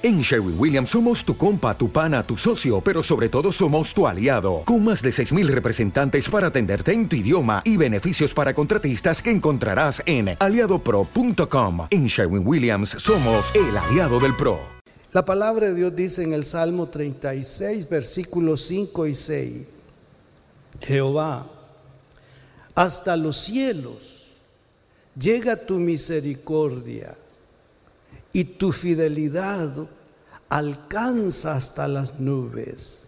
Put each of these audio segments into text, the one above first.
En Sherwin Williams somos tu compa, tu pana, tu socio, pero sobre todo somos tu aliado, con más de 6.000 representantes para atenderte en tu idioma y beneficios para contratistas que encontrarás en aliadopro.com. En Sherwin Williams somos el aliado del PRO. La palabra de Dios dice en el Salmo 36, versículos 5 y 6, Jehová, hasta los cielos llega tu misericordia y tu fidelidad alcanza hasta las nubes.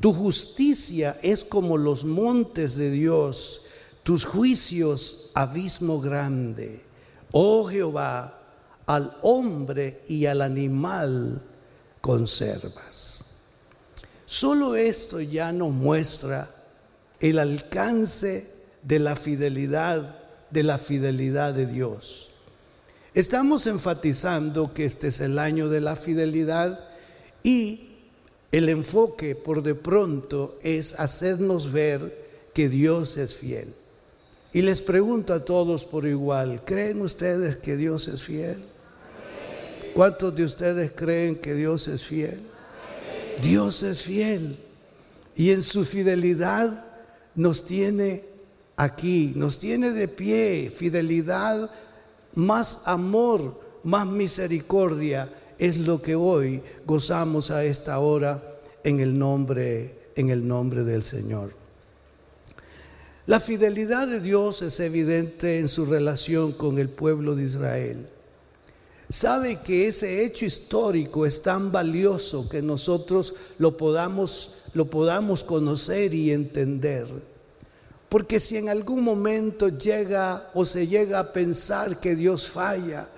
Tu justicia es como los montes de Dios, tus juicios abismo grande. Oh Jehová, al hombre y al animal conservas. Solo esto ya nos muestra el alcance de la fidelidad, de la fidelidad de Dios. Estamos enfatizando que este es el año de la fidelidad y el enfoque por de pronto es hacernos ver que Dios es fiel. Y les pregunto a todos por igual, ¿creen ustedes que Dios es fiel? ¿Cuántos de ustedes creen que Dios es fiel? Dios es fiel. Y en su fidelidad nos tiene aquí, nos tiene de pie, fidelidad más amor, más misericordia es lo que hoy gozamos a esta hora en el nombre en el nombre del Señor. La fidelidad de Dios es evidente en su relación con el pueblo de Israel. Sabe que ese hecho histórico es tan valioso que nosotros lo podamos, lo podamos conocer y entender. Porque si en algún momento llega o se llega a pensar que Dios falla,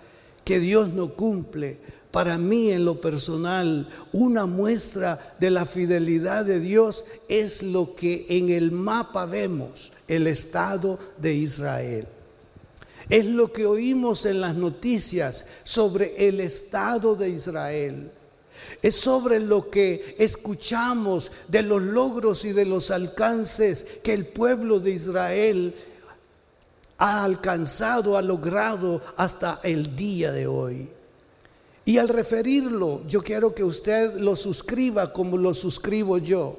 que Dios no cumple, para mí en lo personal, una muestra de la fidelidad de Dios es lo que en el mapa vemos, el Estado de Israel. Es lo que oímos en las noticias sobre el Estado de Israel. Es sobre lo que escuchamos de los logros y de los alcances que el pueblo de Israel ha alcanzado, ha logrado hasta el día de hoy. Y al referirlo, yo quiero que usted lo suscriba como lo suscribo yo,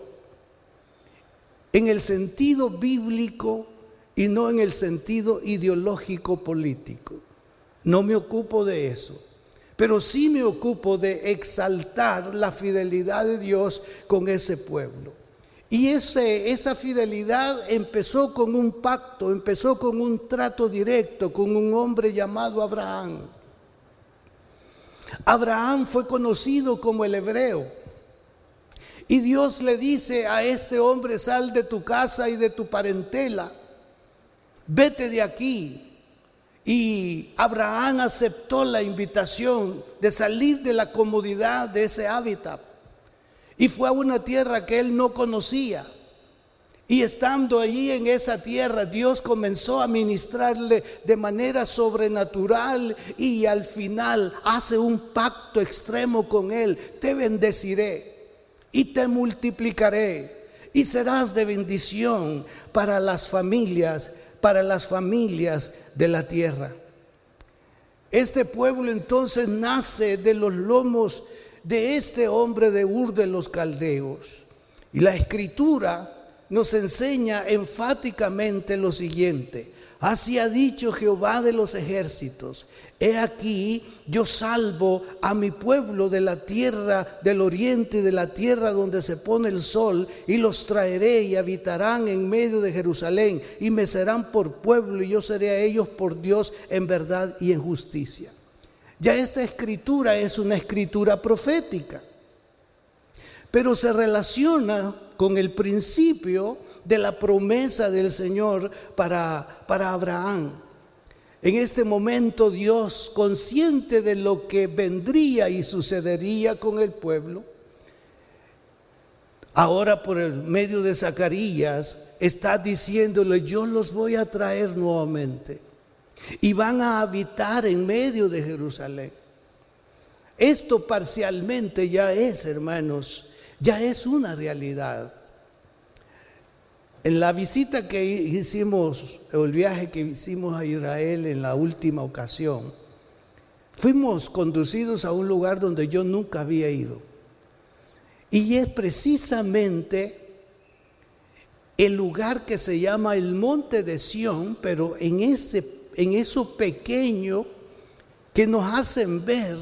en el sentido bíblico y no en el sentido ideológico político. No me ocupo de eso pero sí me ocupo de exaltar la fidelidad de Dios con ese pueblo. Y ese, esa fidelidad empezó con un pacto, empezó con un trato directo con un hombre llamado Abraham. Abraham fue conocido como el hebreo. Y Dios le dice a este hombre, sal de tu casa y de tu parentela, vete de aquí, y Abraham aceptó la invitación de salir de la comodidad de ese hábitat y fue a una tierra que él no conocía. Y estando allí en esa tierra, Dios comenzó a ministrarle de manera sobrenatural y al final hace un pacto extremo con él. Te bendeciré y te multiplicaré y serás de bendición para las familias para las familias de la tierra. Este pueblo entonces nace de los lomos de este hombre de Ur de los Caldeos. Y la escritura nos enseña enfáticamente lo siguiente. Así ha dicho Jehová de los ejércitos, he aquí yo salvo a mi pueblo de la tierra del oriente de la tierra donde se pone el sol, y los traeré y habitarán en medio de Jerusalén, y me serán por pueblo, y yo seré a ellos por Dios en verdad y en justicia. Ya esta escritura es una escritura profética, pero se relaciona con el principio de la promesa del Señor para, para Abraham. En este momento Dios, consciente de lo que vendría y sucedería con el pueblo, ahora por el medio de Zacarías está diciéndole, yo los voy a traer nuevamente y van a habitar en medio de Jerusalén. Esto parcialmente ya es, hermanos, ya es una realidad. En la visita que hicimos, el viaje que hicimos a Israel en la última ocasión, fuimos conducidos a un lugar donde yo nunca había ido. Y es precisamente el lugar que se llama el Monte de Sión, pero en, ese, en eso pequeño que nos hacen ver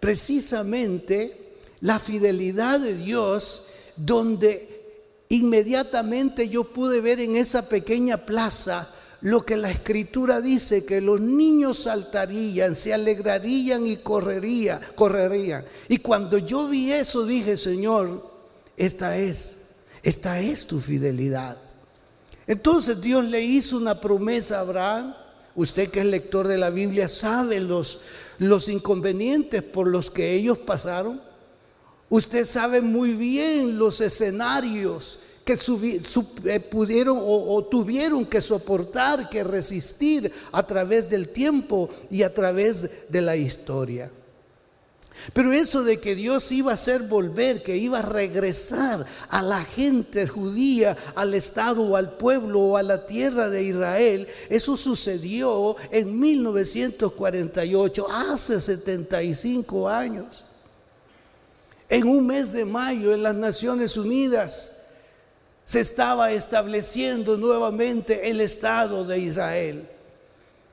precisamente la fidelidad de Dios, donde inmediatamente yo pude ver en esa pequeña plaza lo que la escritura dice, que los niños saltarían, se alegrarían y correrían, correrían. Y cuando yo vi eso dije, Señor, esta es, esta es tu fidelidad. Entonces Dios le hizo una promesa a Abraham. Usted que es lector de la Biblia sabe los, los inconvenientes por los que ellos pasaron. Usted sabe muy bien los escenarios que eh, pudieron o, tuvieron que soportar, que resistir a través del tiempo y a través de la historia. Pero eso de que Dios iba a hacer volver, que iba a regresar a la gente judía, al Estado o al pueblo o a la tierra de Israel, eso sucedió en 1948, hace 75 años. En un mes de mayo en las Naciones Unidas se estaba estableciendo nuevamente el Estado de Israel.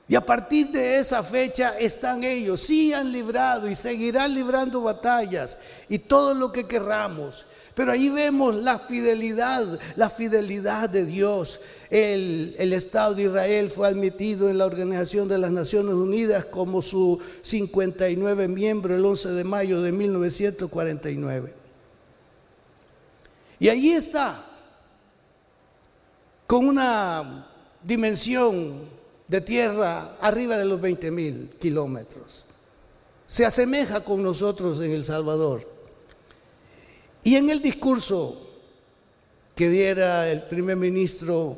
Y a partir de esa fecha están ellos, sí han librado y seguirán librando batallas y todo lo que querramos. Pero ahí vemos la fidelidad, la fidelidad de Dios. El, el, Estado de Israel fue admitido en la Organización de las Naciones Unidas como su 59 miembro el 11 de mayo de 1949. Y allí está, con una dimensión de tierra arriba de los 20 mil kilómetros. Se asemeja con nosotros en El Salvador. Y en el discurso que diera el primer ministro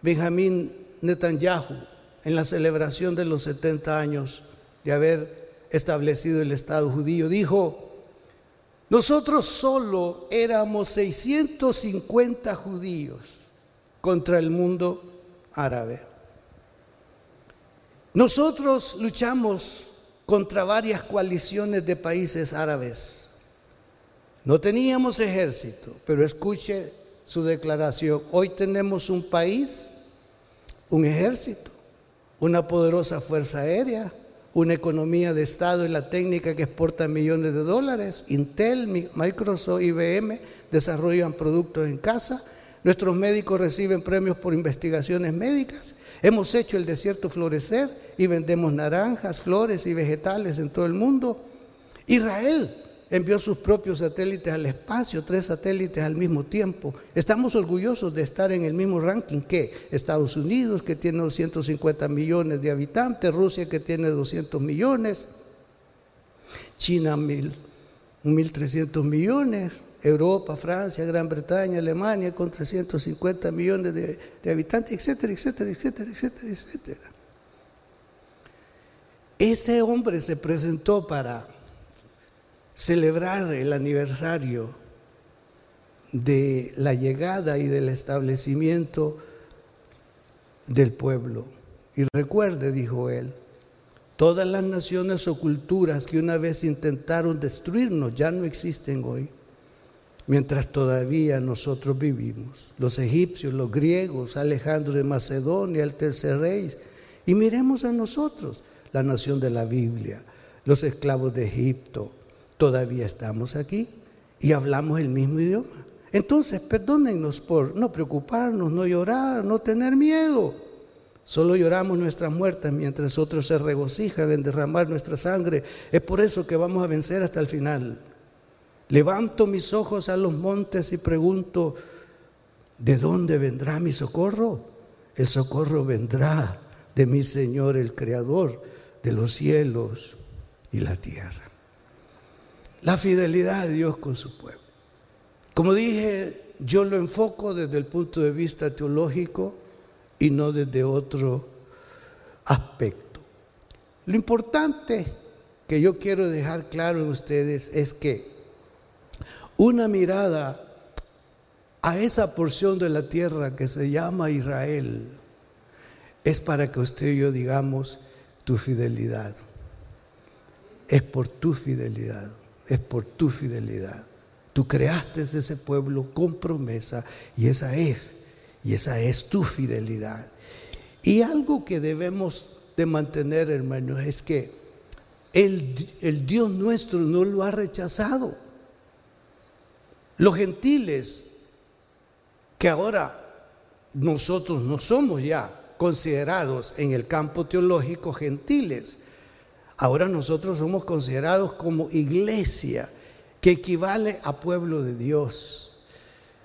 Benjamín Netanyahu en la celebración de los 70 años de haber establecido el Estado judío, dijo, nosotros solo éramos 650 judíos contra el mundo árabe. Nosotros luchamos contra varias coaliciones de países árabes. No teníamos ejército, pero escuche su declaración. Hoy tenemos un país, un ejército, una poderosa fuerza aérea, una economía de Estado y la técnica que exporta millones de dólares. Intel, Microsoft, IBM desarrollan productos en casa. Nuestros médicos reciben premios por investigaciones médicas Hemos hecho el desierto florecer y vendemos naranjas, flores y vegetales en todo el mundo. Israel envió sus propios satélites al espacio, tres satélites al mismo tiempo. Estamos orgullosos de estar en el mismo ranking que Estados Unidos, que tiene 250 millones de habitantes, Rusia, que tiene 200 millones, China, 1.300 millones, Europa, Francia, Gran Bretaña, Alemania, con 350 millones de, habitantes, etcétera, etcétera, etcétera, etcétera, etcétera. Ese hombre se presentó para celebrar el aniversario de la llegada y del establecimiento del pueblo. Y recuerde, dijo él, todas las naciones o culturas que una vez intentaron destruirnos ya no existen hoy mientras todavía nosotros vivimos. Los egipcios, los griegos, Alejandro de Macedonia, el tercer rey. Y miremos a nosotros, la nación de la Biblia, los esclavos de Egipto. Todavía estamos aquí y hablamos el mismo idioma. Entonces, perdónennos por no preocuparnos, no llorar, no tener miedo. Solo lloramos nuestras muertes mientras otros se regocijan en derramar nuestra sangre. Es por eso que vamos a vencer hasta el final. Levanto mis ojos a los montes y pregunto, ¿de dónde vendrá mi socorro? El socorro vendrá de mi Señor, el Creador de los cielos y la tierra. La fidelidad de Dios con su pueblo. Como dije, yo lo enfoco desde el punto de vista teológico y no desde otro aspecto. Lo importante que yo quiero dejar claro en ustedes es que una mirada a esa porción de la tierra que se llama Israel es para que usted y yo digamos tu fidelidad. es por tu fidelidad, es por tu fidelidad. Tú creaste ese pueblo con promesa y esa es, y esa es tu fidelidad. Y algo que debemos de mantener, hermanos, es que el, el Dios nuestro no lo ha rechazado. Los gentiles, que ahora nosotros no somos ya considerados en el campo teológico gentiles, ahora nosotros somos considerados como iglesia, que equivale a pueblo de Dios.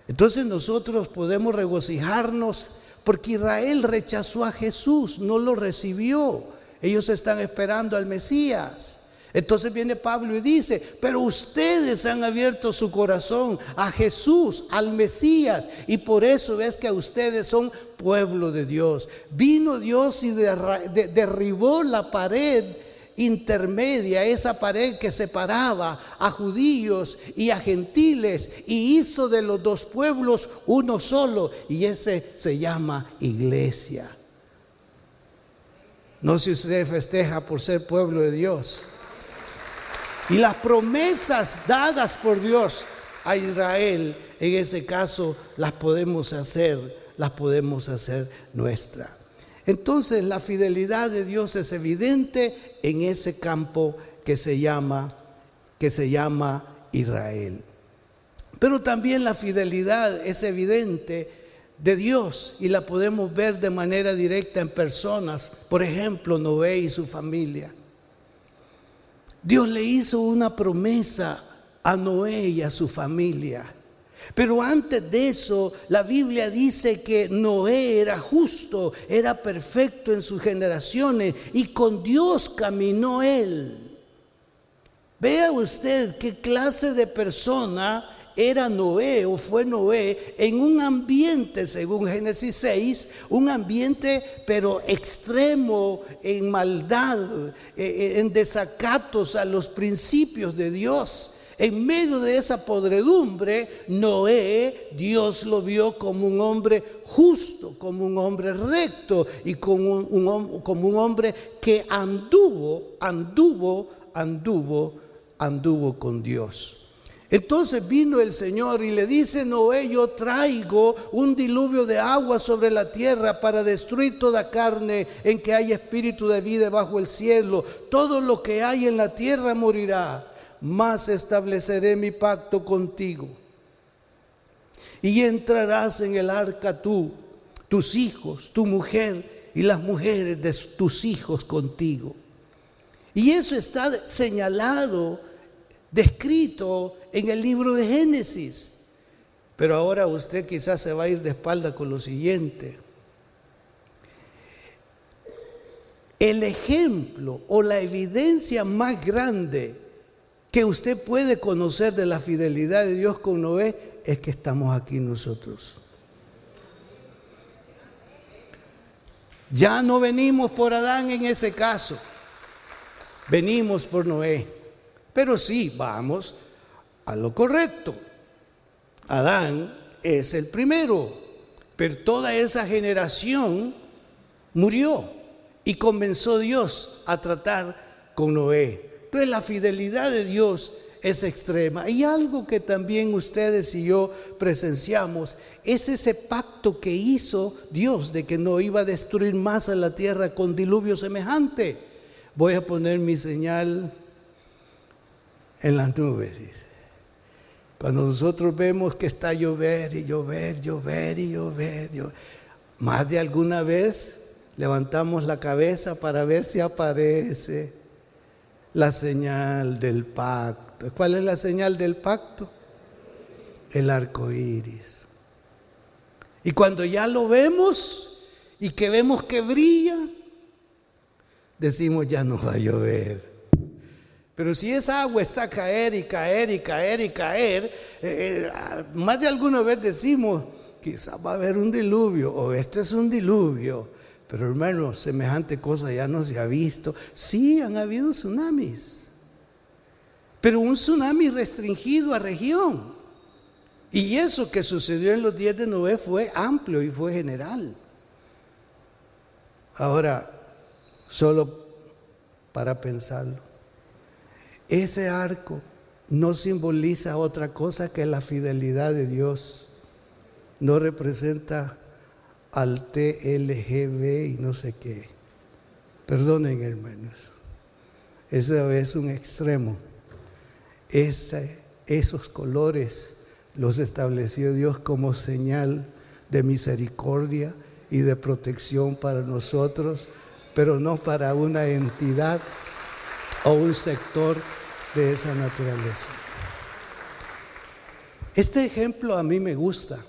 Entonces nosotros podemos regocijarnos porque Israel rechazó a Jesús, no lo recibió. Ellos están esperando al Mesías. Entonces viene Pablo y dice, pero ustedes han abierto su corazón a Jesús, al Mesías, y por eso es que ustedes son pueblo de Dios. Vino Dios y derribó la pared intermedia, esa pared que separaba a judíos y a gentiles, y hizo de los dos pueblos uno solo, y ese se llama iglesia. No sé si usted festeja por ser pueblo de Dios. Y las promesas dadas por Dios a Israel, en ese caso, las podemos hacer, las podemos hacer nuestra. Entonces la fidelidad de Dios es evidente en ese campo que se llama que se llama Israel. Pero también la fidelidad es evidente de Dios y la podemos ver de manera directa en personas, por ejemplo, Noé y su familia. Dios le hizo una promesa a Noé y a su familia. Pero antes de eso, la Biblia dice que Noé era justo, era perfecto en sus generaciones y con Dios caminó él. Vea usted qué clase de persona era Noé o fue Noé en un ambiente, según Génesis 6, un ambiente pero extremo en maldad, eh, eh, en desacatos a los principios de Dios. En medio de esa podredumbre, Noé, Dios lo vio como un hombre justo, como un hombre recto y como un, hombre que anduvo, anduvo, anduvo, anduvo con Dios. Entonces vino el Señor y le dice, Noé, yo traigo un diluvio de agua sobre la tierra para destruir toda carne en que hay espíritu de vida bajo el cielo. Todo lo que hay en la tierra morirá, mas estableceré mi pacto contigo. Y entrarás en el arca tú, tus hijos, tu mujer y las mujeres de tus hijos contigo. Y eso está señalado descrito en el libro de Génesis. Pero ahora usted quizás se va a ir de espalda con lo siguiente. El ejemplo o la evidencia más grande que usted puede conocer de la fidelidad de Dios con Noé es que estamos aquí nosotros. Ya no venimos por Adán en ese caso, venimos por Noé. Pero sí, vamos a lo correcto. Adán es el primero, pero toda esa generación murió y comenzó Dios a tratar con Noé. La fidelidad de Dios es extrema. Y algo que también ustedes y yo presenciamos es ese pacto que hizo Dios de que no iba a destruir más a la tierra con diluvio semejante. Voy a poner mi señal en las nubes. Cuando nosotros vemos que está llover y llover, llover y llover, más de alguna vez levantamos la cabeza para ver si aparece la señal del pacto. ¿Cuál es la señal del pacto? El arco iris. Y cuando ya lo vemos y que vemos que brilla, decimos ya no va a llover. Pero si esa agua está a caer y caer y caer y caer, eh, eh, más de alguna vez decimos, quizás va a haber un diluvio o esto es un diluvio. Pero hermano, semejante cosa ya no se ha visto. Sí, han habido tsunamis, pero un tsunami restringido a región. Y eso que sucedió en los días de Noé fue amplio y fue general. Ahora, solo para pensarlo. ese arco no simboliza otra cosa que la fidelidad de Dios. No representa al TLGB y no sé qué. Perdonen, hermanos. Eso es un extremo. esos colores los estableció Dios como señal de misericordia y de protección para nosotros, pero no para una entidad o un sector de esa naturaleza. Este ejemplo a mí me gusta,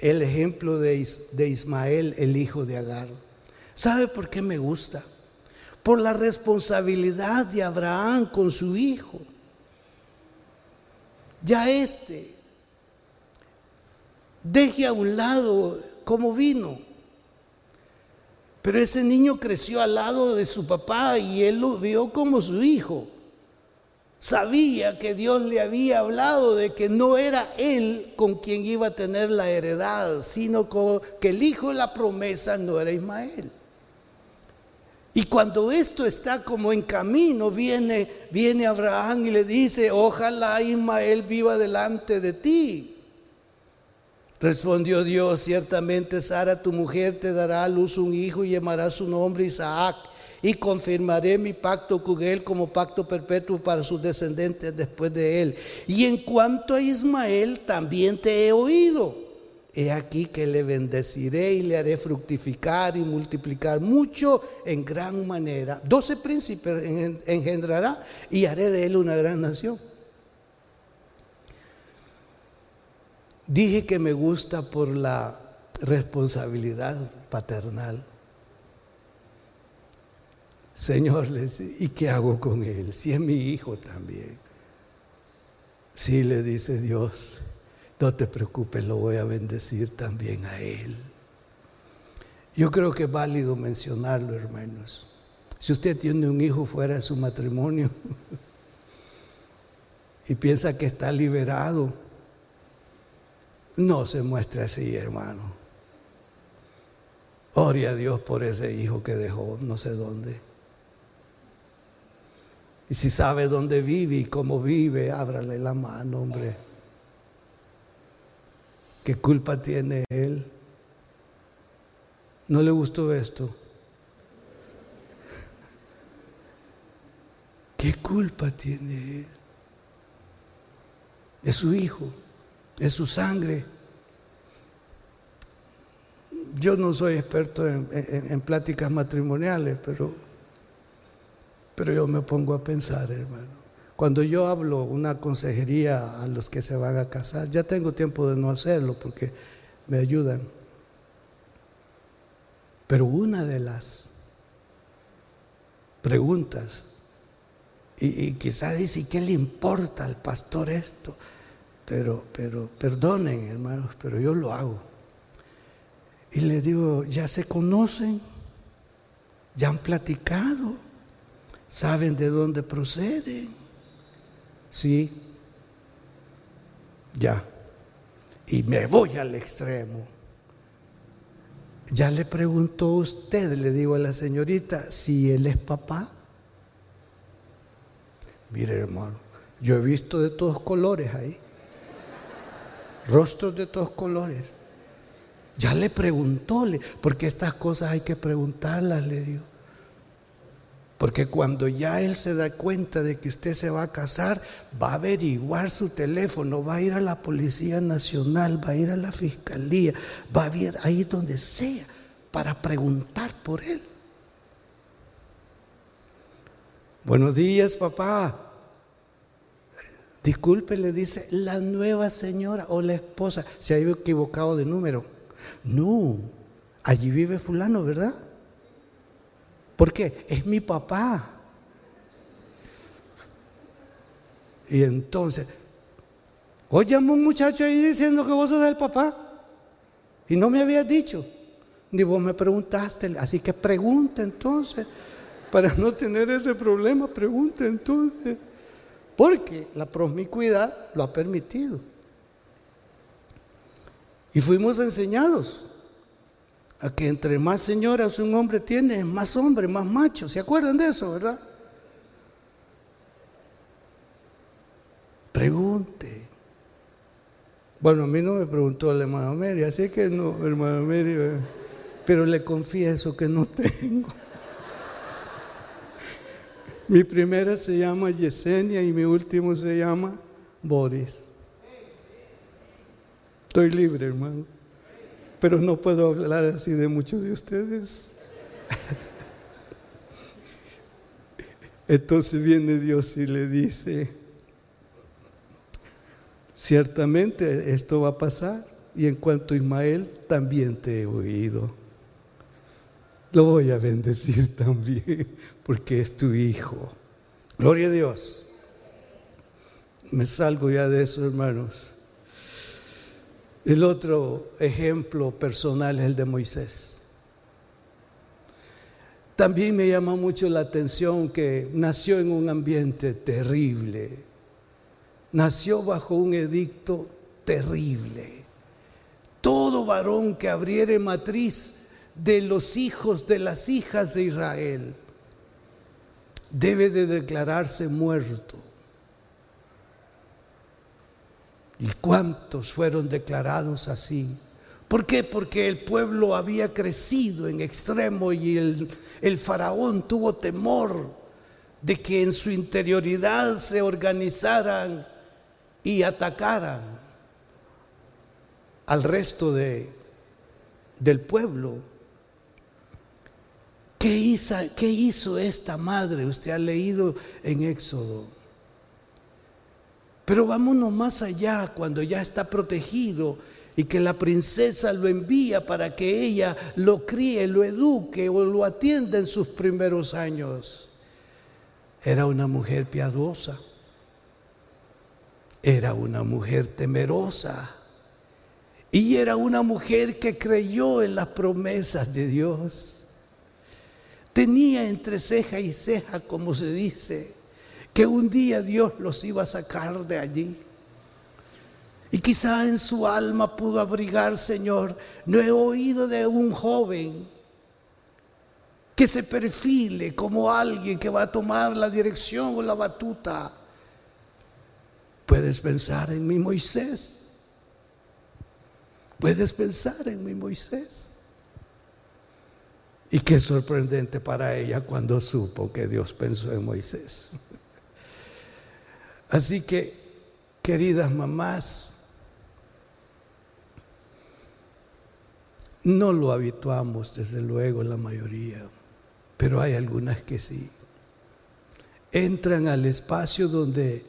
el ejemplo de, Ismael, el hijo de Agar. ¿Sabe por qué me gusta? Por la responsabilidad de Abraham con su hijo. Ya este deje a un lado cómo vino. Pero ese niño creció al lado de su papá y él lo vio como su hijo. Sabía que Dios le había hablado de que no era él con quien iba a tener la heredad, sino que el hijo de la promesa no era Ismael. Y cuando esto está como en camino, viene, viene Abraham y le dice, ojalá Ismael viva delante de ti. Respondió Dios, ciertamente Sara, tu mujer, te dará a luz un hijo y llamará su nombre Isaac. Y confirmaré mi pacto con él como pacto perpetuo para sus descendientes después de él. Y en cuanto a Ismael, también te he oído. He aquí que le bendeciré y le haré fructificar y multiplicar mucho en gran manera. Doce príncipes engendrará y haré de él una gran nación. Dije que me gusta por la responsabilidad paternal. Señor, ¿y qué hago con él? Si es mi hijo también. Sí, le dice Dios, no te preocupes, lo voy a bendecir también a él. Yo creo que es válido mencionarlo, hermanos. Si usted tiene un hijo fuera de su matrimonio y piensa que está liberado, no se muestre así, hermano. Ore a Dios por ese hijo que dejó, no sé dónde. Y si sabe dónde vive y cómo vive, ábrale la mano, hombre. ¿Qué culpa tiene él? ¿No le gustó esto? ¿Qué culpa tiene él? Es su hijo es su sangre. Yo no soy experto en, pláticas matrimoniales, pero, pero yo me pongo a pensar, hermano. Cuando yo hablo una consejería a los que se van a casar, ya tengo tiempo de no hacerlo porque me ayudan. Pero una de las preguntas, y, y quizás dice, ¿qué le importa al pastor esto? pero, pero, perdonen hermanos, pero yo lo hago. Y le digo, ya se conocen, ya han platicado, saben de dónde proceden. Sí, ya. Y me voy al extremo. Ya le preguntó usted, le digo a la señorita, si él es papá. Mire hermano, yo he visto de todos colores ahí rostros de todos colores. Ya le preguntóle, porque estas cosas hay que preguntarlas, le digo. Porque cuando ya él se da cuenta de que usted se va a casar, va a averiguar su teléfono, va a ir a la Policía Nacional, va a ir a la Fiscalía, va a ir ahí donde sea para preguntar por él. Buenos días, papá. Disculpe, le dice la nueva señora o la esposa. Se ha equivocado de número. No, allí vive fulano, ¿verdad? ¿Por qué? Es mi papá. Y entonces, oye, un muchacho ahí diciendo que vos sos el papá. Y no me habías dicho. Ni vos me preguntaste. Así que pregunta entonces. Para no tener ese problema, pregunta entonces porque la promiscuidad lo ha permitido. Y fuimos enseñados a que entre más señoras un hombre tiene, más hombre, más macho. ¿Se acuerdan de eso, verdad? Pregunte. Bueno, a mí no me preguntó la hermana Mary, así que no, hermana Mary, eh, pero le confieso que no tengo. Mi primera se llama Yesenia y mi último se llama Boris. Estoy libre, hermano. Pero no puedo hablar así de muchos de ustedes. Entonces viene Dios y le dice, ciertamente esto va a pasar y en cuanto a Ismael también te he oído. Lo voy a bendecir también porque es tu hijo. Gloria a Dios. Me salgo ya de eso, hermanos. El otro ejemplo personal es el de Moisés. También me llama mucho la atención que nació en un ambiente terrible. Nació bajo un edicto terrible. Todo varón que abriere matriz de los hijos de las hijas de Israel debe de declararse muerto. ¿Y cuántos fueron declarados así? ¿Por qué? Porque el pueblo había crecido en extremo y el, faraón tuvo temor de que en su interioridad se organizaran y atacaran al resto de, del pueblo. ¿Qué hizo, ¿Qué hizo esta madre? Usted ha leído en Éxodo. Pero vámonos más allá cuando ya está protegido y que la princesa lo envía para que ella lo críe, lo eduque o lo atienda en sus primeros años. Era una mujer piadosa, era una mujer temerosa y era una mujer que creyó en las promesas de Dios. Tenía entre ceja y ceja, como se dice, que un día Dios los iba a sacar de allí. Y quizá en su alma pudo abrigar, Señor, no he oído de un joven que se perfile como alguien que va a tomar la dirección o la batuta. Puedes pensar en mi Moisés. Puedes pensar en mi Moisés. Y qué sorprendente para ella cuando supo que Dios pensó en Moisés. Así que, queridas mamás, no lo habituamos, desde luego, la mayoría, pero hay algunas que sí. Entran al espacio donde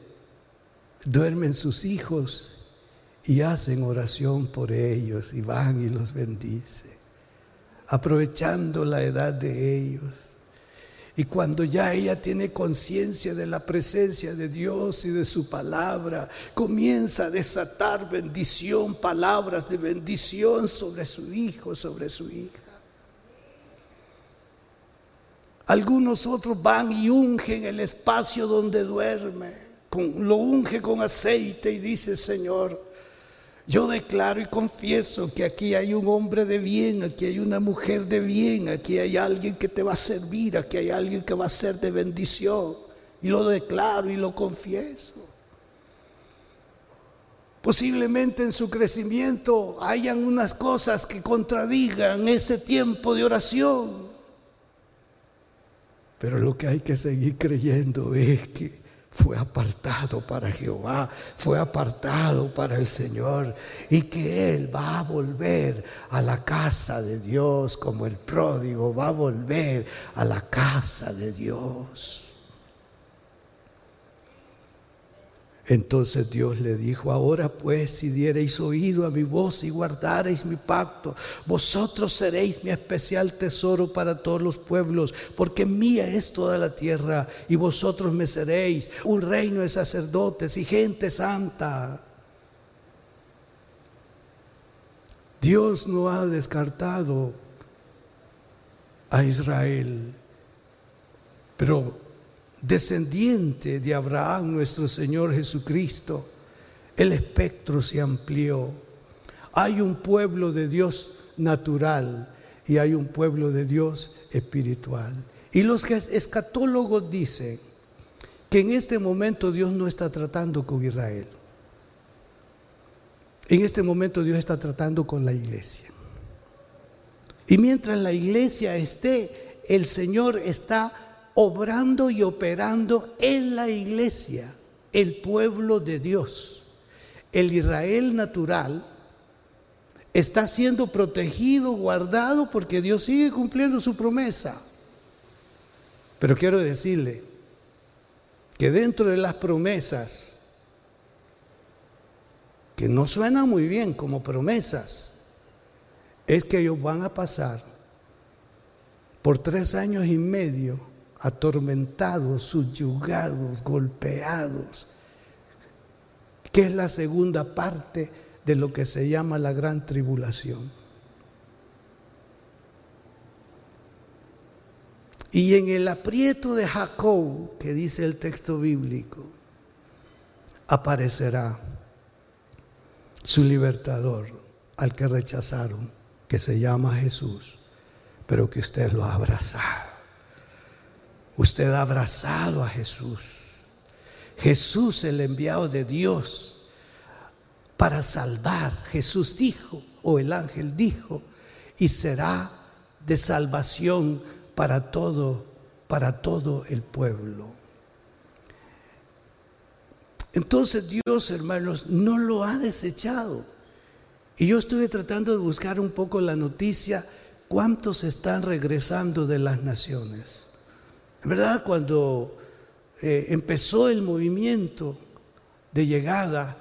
duermen sus hijos y hacen oración por ellos y van y los bendicen aprovechando la edad de ellos. Y cuando ya ella tiene conciencia de la presencia de Dios y de su palabra, comienza a desatar bendición, palabras de bendición sobre su hijo, sobre su hija. Algunos otros van y ungen el espacio donde duerme, lo unge con aceite y dice, Señor, yo declaro y confieso que aquí hay un hombre de bien, aquí hay una mujer de bien, aquí hay alguien que te va a servir, aquí hay alguien que va a ser de bendición. Y lo declaro y lo confieso. Posiblemente en su crecimiento hayan unas cosas que contradigan ese tiempo de oración. Pero lo que hay que seguir creyendo es que fue apartado para Jehová, fue apartado para el Señor y que Él va a volver a la casa de Dios como el pródigo va a volver a la casa de Dios. Entonces Dios le dijo, ahora pues si diereis oído a mi voz y guardareis mi pacto, vosotros seréis mi especial tesoro para todos los pueblos, porque mía es toda la tierra y vosotros me seréis un reino de sacerdotes y gente santa. Dios no ha descartado a Israel, pero descendiente de Abraham, nuestro Señor Jesucristo, el espectro se amplió. Hay un pueblo de Dios natural y hay un pueblo de Dios espiritual. Y los escatólogos dicen que en este momento Dios no está tratando con Israel. En este momento Dios está tratando con la iglesia. Y mientras la iglesia esté, el Señor está obrando y operando en la iglesia, el pueblo de Dios. El Israel natural está siendo protegido, guardado, porque Dios sigue cumpliendo su promesa. Pero quiero decirle que dentro de las promesas, que no suenan muy bien como promesas, es que ellos van a pasar por tres años y medio atormentados, subyugados, golpeados, que es la segunda parte de lo que se llama la gran tribulación. Y en el aprieto de Jacob, que dice el texto bíblico, aparecerá su libertador al que rechazaron, que se llama Jesús, pero que usted lo ha abrazado. Usted ha abrazado a Jesús. Jesús, el enviado de Dios para salvar. Jesús dijo, o el ángel dijo, y será de salvación para todo, para todo el pueblo. Entonces Dios, hermanos, no lo ha desechado. Y yo estuve tratando de buscar un poco la noticia, cuántos están regresando de las naciones. Verdad, cuando eh, empezó el movimiento de llegada,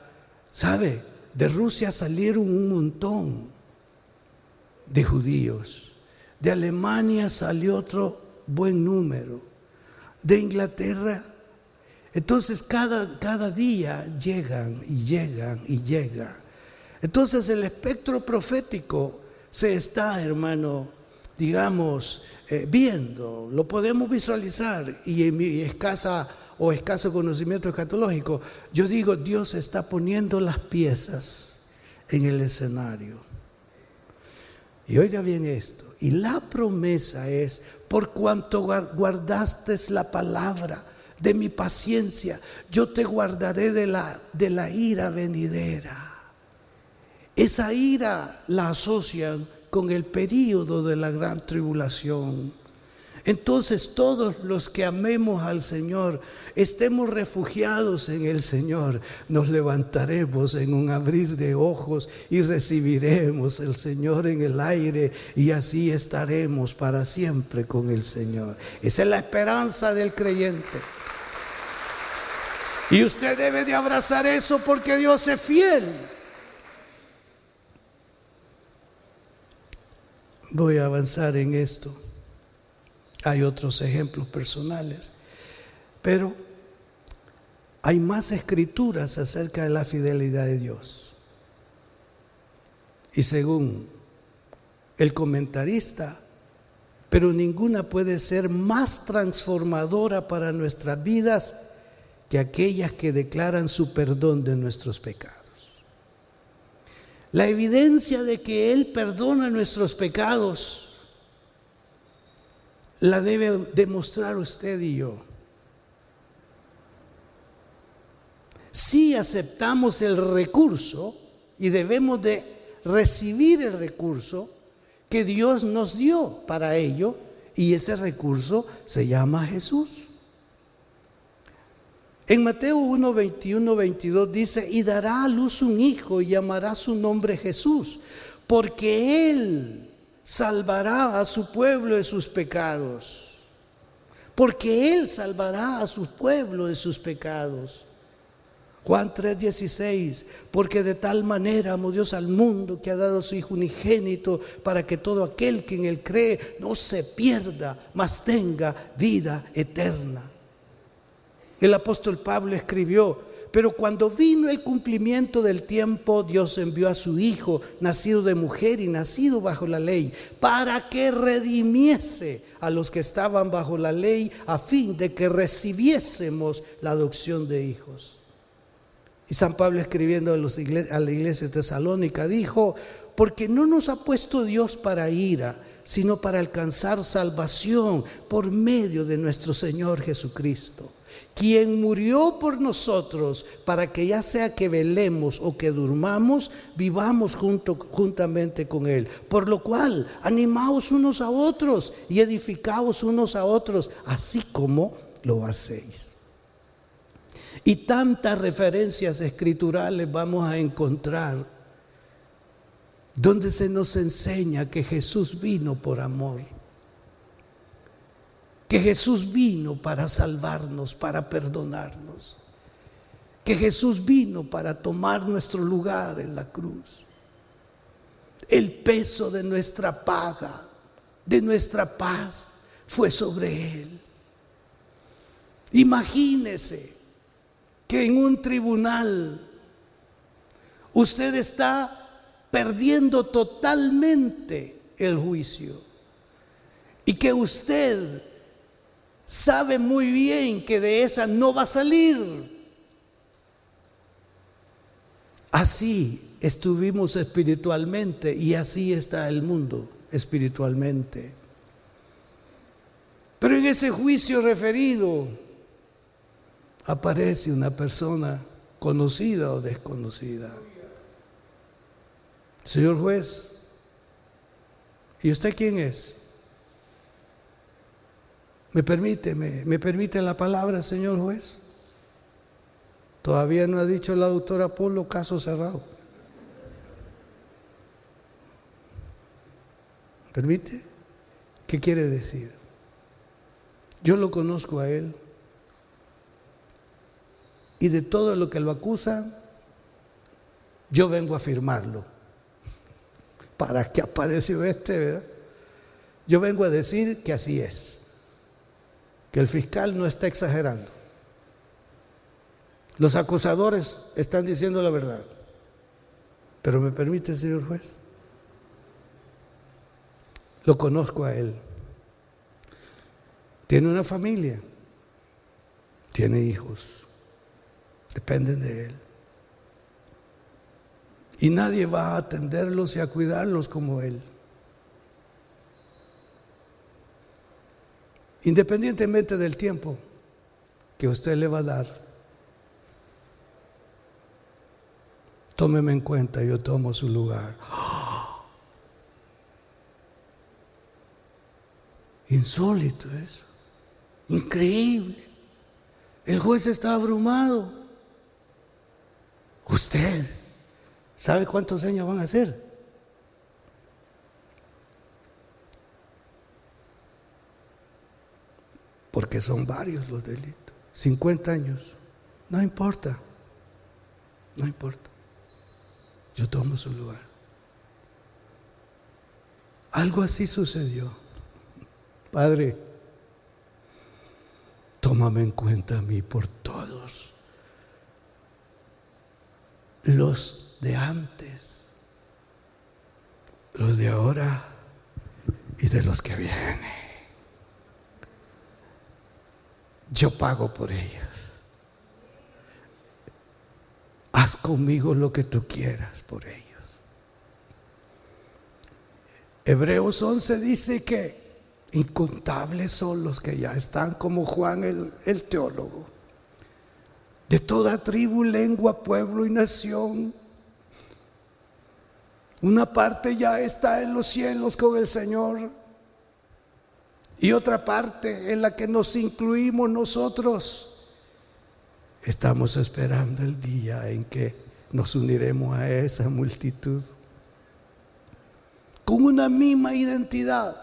¿sabe? De Rusia salieron un montón de judíos. De Alemania salió otro buen número. De Inglaterra. Entonces cada, cada día llegan y llegan y llegan. Entonces el espectro profético se está, hermano, digamos, eh, viendo, lo podemos visualizar y en mi escasa o escaso conocimiento escatológico, yo digo, Dios está poniendo las piezas en el escenario. Y oiga bien esto, y la promesa es, por cuanto guardaste la palabra de mi paciencia, yo te guardaré de la, de la ira venidera. Esa ira la asocian con el período de la gran tribulación. Entonces todos los que amemos al Señor, estemos refugiados en el Señor, nos levantaremos en un abrir de ojos y recibiremos el Señor en el aire y así estaremos para siempre con el Señor. Esa es la esperanza del creyente. Y usted debe de abrazar eso porque Dios es fiel. Voy a avanzar en esto. Hay otros ejemplos personales, pero hay más escrituras acerca de la fidelidad de Dios. Y según el comentarista, pero ninguna puede ser más transformadora para nuestras vidas que aquellas que declaran su perdón de nuestros pecados. La evidencia de que Él perdona nuestros pecados la debe demostrar usted y yo. Si aceptamos el recurso y debemos de recibir el recurso que Dios nos dio para ello y ese recurso se llama Jesús. En Mateo 1, 21, 22 dice, y dará a luz un hijo y llamará su nombre Jesús, porque él salvará a su pueblo de sus pecados. Porque él salvará a su pueblo de sus pecados. Juan 3:16, porque de tal manera amó Dios al mundo que ha dado a su Hijo unigénito para que todo aquel que en él cree no se pierda, mas tenga vida eterna. El apóstol Pablo escribió, pero cuando vino el cumplimiento del tiempo, Dios envió a su Hijo, nacido de mujer y nacido bajo la ley, para que redimiese a los que estaban bajo la ley, a fin de que recibiésemos la adopción de hijos. Y San Pablo escribiendo a, la iglesia de Tesalónica dijo, porque no nos ha puesto Dios para ira, sino para alcanzar salvación por medio de nuestro Señor Jesucristo, quien murió por nosotros para que ya sea que velemos o que durmamos, vivamos junto, juntamente con Él. Por lo cual, animaos unos a otros y edificaos unos a otros, así como lo hacéis. Y tantas referencias escriturales vamos a encontrar donde se nos enseña que Jesús vino por amor, que Jesús vino para salvarnos, para perdonarnos, que Jesús vino para tomar nuestro lugar en la cruz. El peso de nuestra paga, de nuestra paz, fue sobre Él. Imagínese que en un tribunal usted está perdiendo totalmente el juicio. Y que usted sabe muy bien que de esa no va a salir. Así estuvimos espiritualmente y así está el mundo espiritualmente. Pero en ese juicio referido aparece una persona conocida o desconocida. Señor juez, ¿y usted quién es? ¿Me permite, me, permite la palabra, señor juez? Todavía no ha dicho la doctora Polo caso cerrado. ¿Permite? ¿Qué quiere decir? Yo lo conozco a él. Y de todo lo que lo acusa, yo vengo a afirmarlo. ¿para qué apareció este? ¿verdad? Yo vengo a decir que así es, que el fiscal no está exagerando. Los acusadores están diciendo la verdad. Pero me permite, señor juez, lo conozco a él. Tiene una familia, tiene hijos, dependen de él. Y nadie va a atenderlos y a cuidarlos como Él. Independientemente del tiempo que usted le va a dar, tómeme en cuenta, yo tomo su lugar. Insólito eso, increíble. El juez está abrumado. Usted ¿Sabe cuántos años van a ser? Porque son varios los delitos. 50 años. No importa. No importa. Yo tomo su lugar. Algo así sucedió. Padre, tómame en cuenta a mí por todos los de antes, los de ahora y de los que vienen. Yo pago por ellas. Haz conmigo lo que tú quieras por ellos. Hebreos 11 dice que incontables son los que ya están como Juan el, el teólogo, de toda tribu, lengua, pueblo y nación una parte ya está en los cielos con el Señor y otra parte en la que nos incluimos nosotros. Estamos esperando el día en que nos uniremos a esa multitud con una misma identidad.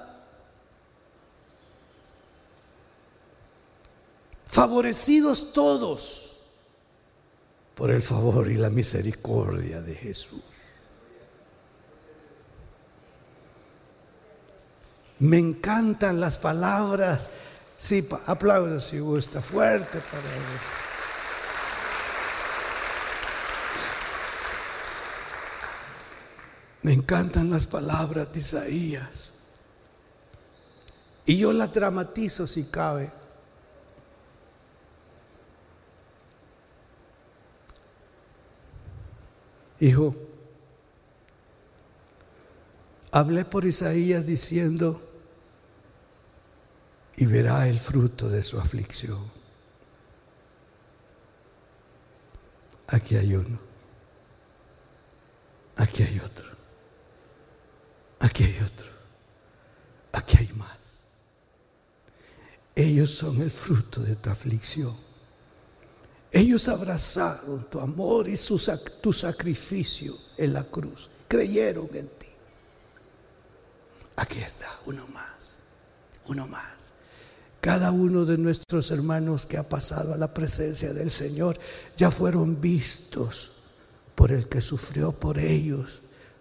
Favorecidos todos por el favor y la misericordia de Jesús. Me encantan las palabras. Sí, aplausos si gusta, fuerte para él. Me encantan las palabras de Isaías. Y yo las dramatizo si cabe. Hijo, Hablé por Isaías diciendo, y verá el fruto de su aflicción. Aquí hay uno. Aquí hay otro. Aquí hay otro. Aquí hay más. Ellos son el fruto de tu aflicción. Ellos abrazaron tu amor y tu sacrificio en la cruz. Creyeron en ti. Aquí está, uno más. Uno más. Cada uno de nuestros hermanos que ha pasado a la presencia del Señor ya fueron vistos por el que sufrió por ellos,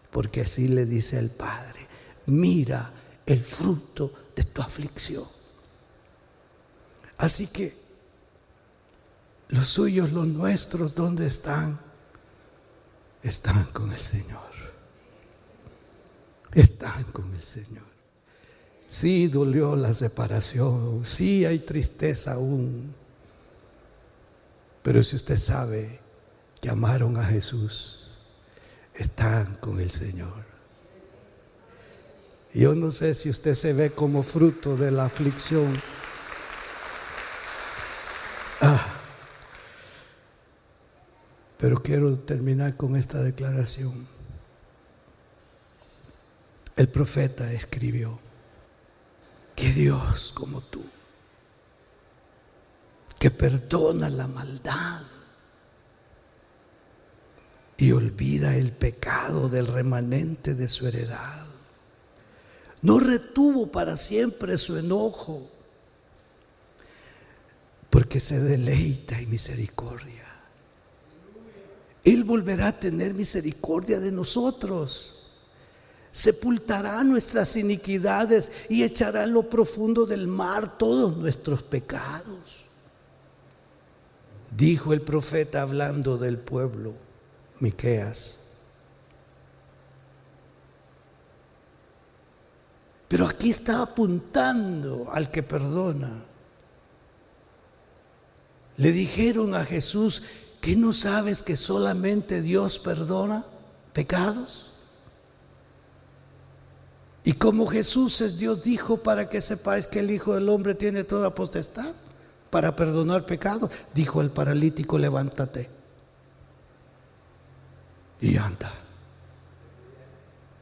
porque así le dice el Padre, mira el fruto de tu aflicción. Así que los suyos, los nuestros, ¿dónde están? Están con el Señor. Están con el Señor. Sí dolió la separación, sí hay tristeza aún. Pero si usted sabe que amaron a Jesús, están con el Señor. Yo no sé si usted se ve como fruto de la aflicción. Ah. Pero quiero terminar con esta declaración. El profeta escribió, que Dios como tú, que perdona la maldad y olvida el pecado del remanente de su heredad. No retuvo para siempre su enojo, porque se deleita en misericordia. Él volverá a tener misericordia de nosotros sepultará nuestras iniquidades y echará en lo profundo del mar todos nuestros pecados. Dijo el profeta hablando del pueblo, Miqueas. Pero aquí está apuntando al que perdona. Le dijeron a Jesús, ¿que no sabes que solamente Dios perdona pecados? Y como Jesús es Dios, dijo para que sepáis que el Hijo del Hombre tiene toda potestad para perdonar pecados, dijo el paralítico, levántate y anda.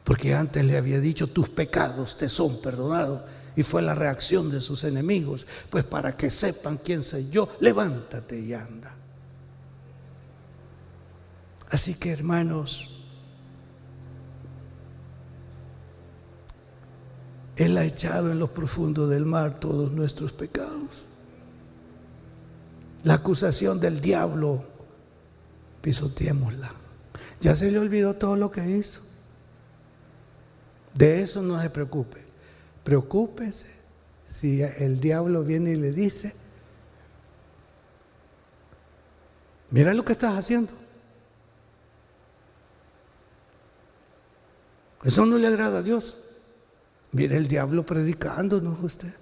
Porque antes le había dicho, tus pecados te son perdonados. Y fue la reacción de sus enemigos. Pues para que sepan quién soy yo, levántate y anda. Así que hermanos, Él ha echado en los profundos del mar todos nuestros pecados. La acusación del diablo, pisoteémosla. Ya se le olvidó todo lo que hizo. De eso no se preocupe. Preocúpese si el diablo viene y le dice, mira lo que estás haciendo. Eso no le agrada a Dios. Mire el diablo predicando, ¿no usted?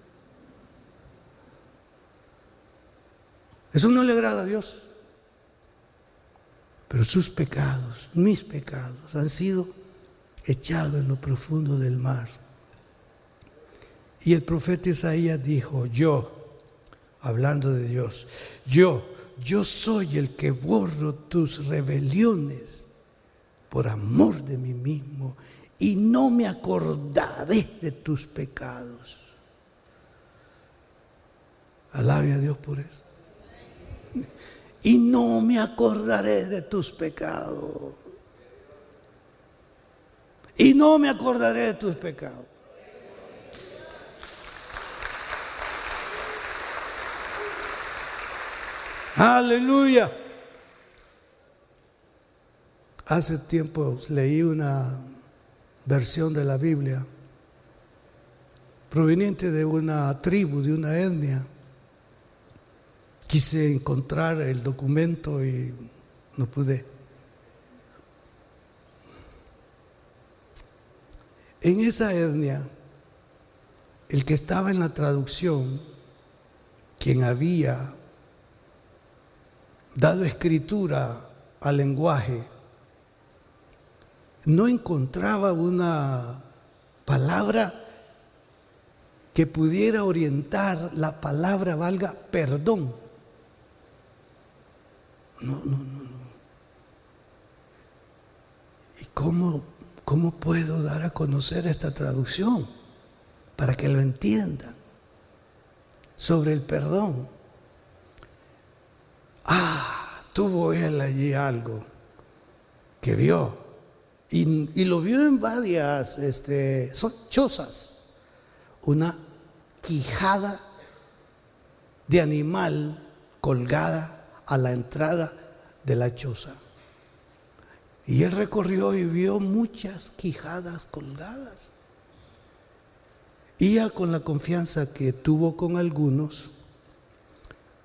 Eso no le agrada a Dios. Pero sus pecados, mis pecados, han sido echados en lo profundo del mar. Y el profeta Isaías dijo, yo, hablando de Dios, yo, yo soy el que borro tus rebeliones por amor de mí mismo y no me acordaré de tus pecados. Alabe a Dios por eso. Y no me acordaré de tus pecados. Y no me acordaré de tus pecados. Aleluya. Hace tiempo leí una versión de la Biblia, proveniente de una tribu, de una etnia. Quise encontrar el documento y no pude. En esa etnia, el que estaba en la traducción, quien había dado escritura al lenguaje, no encontraba una palabra que pudiera orientar la palabra valga perdón. No, no, no. ¿Y cómo, cómo puedo dar a conocer esta traducción para que lo entiendan? Sobre el perdón. Ah, tuvo él allí algo que vio. Y, lo vio en varias este, chozas. Una quijada de animal colgada a la entrada de la choza. Y él recorrió y vio muchas quijadas colgadas. Y ya con la confianza que tuvo con algunos,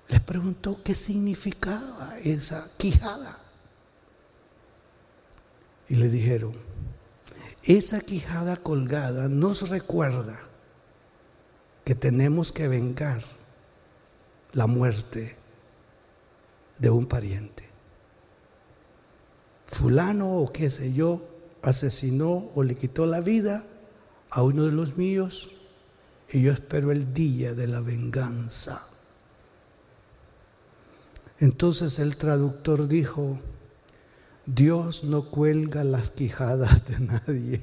les preguntó qué significaba esa quijada. Y le dijeron, esa quijada colgada nos recuerda que tenemos que vengar la muerte de un pariente. Fulano o qué sé yo asesinó o le quitó la vida a uno de los míos y yo espero el día de la venganza. Entonces el traductor dijo, Dios no cuelga las quijadas de nadie.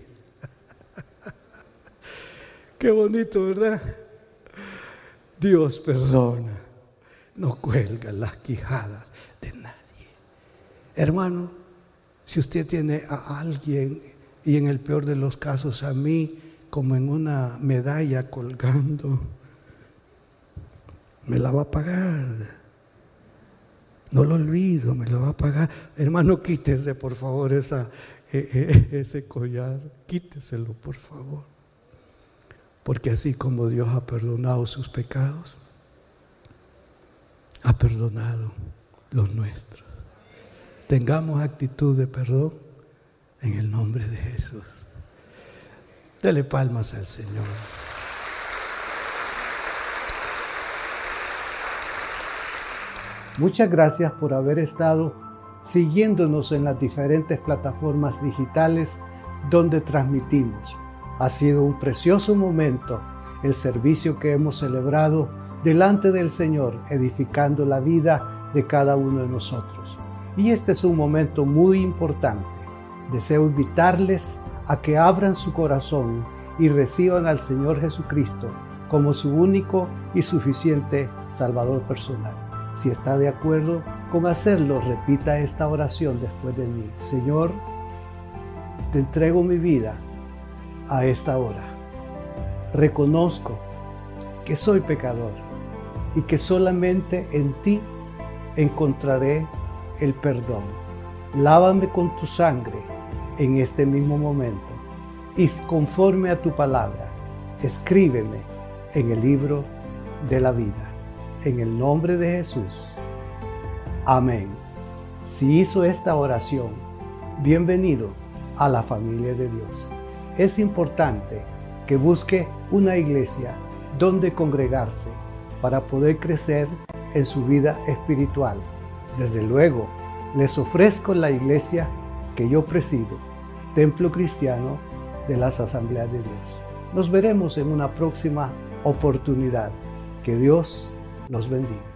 Qué bonito, ¿verdad? Dios perdona, no cuelga las quijadas de nadie. Hermano, si usted tiene a alguien, y en el peor de los casos a mí, como en una medalla colgando, me la va a pagar. No lo olvido, me lo va a pagar. Hermano, quítese por favor e, e, ese collar, quíteselo por favor. Porque así como Dios ha perdonado sus pecados, ha perdonado los nuestros. Tengamos actitud de perdón en el nombre de Jesús. Dele palmas al Señor. Muchas gracias por haber estado siguiéndonos en las diferentes plataformas digitales donde transmitimos. Ha sido un precioso momento el servicio que hemos celebrado delante del Señor, edificando la vida de cada uno de nosotros. Y este es un momento muy importante. Deseo invitarles a que abran su corazón y reciban al Señor Jesucristo como su único y suficiente Salvador personal. Si está de acuerdo con hacerlo, repita esta oración después de mí. Señor, te entrego mi vida a esta hora. Reconozco que soy pecador y que solamente en ti encontraré el perdón. Lávame con tu sangre en este mismo momento y conforme a tu palabra, escríbeme en el libro de la vida en el nombre de Jesús. Amén. Si hizo esta oración, bienvenido a la familia de Dios. Es importante que busque una iglesia donde congregarse para poder crecer en su vida espiritual. Desde luego, les ofrezco la iglesia que yo presido, Templo Cristiano de las Asambleas de Dios. Nos veremos en una próxima oportunidad. Que Dios los bendiga.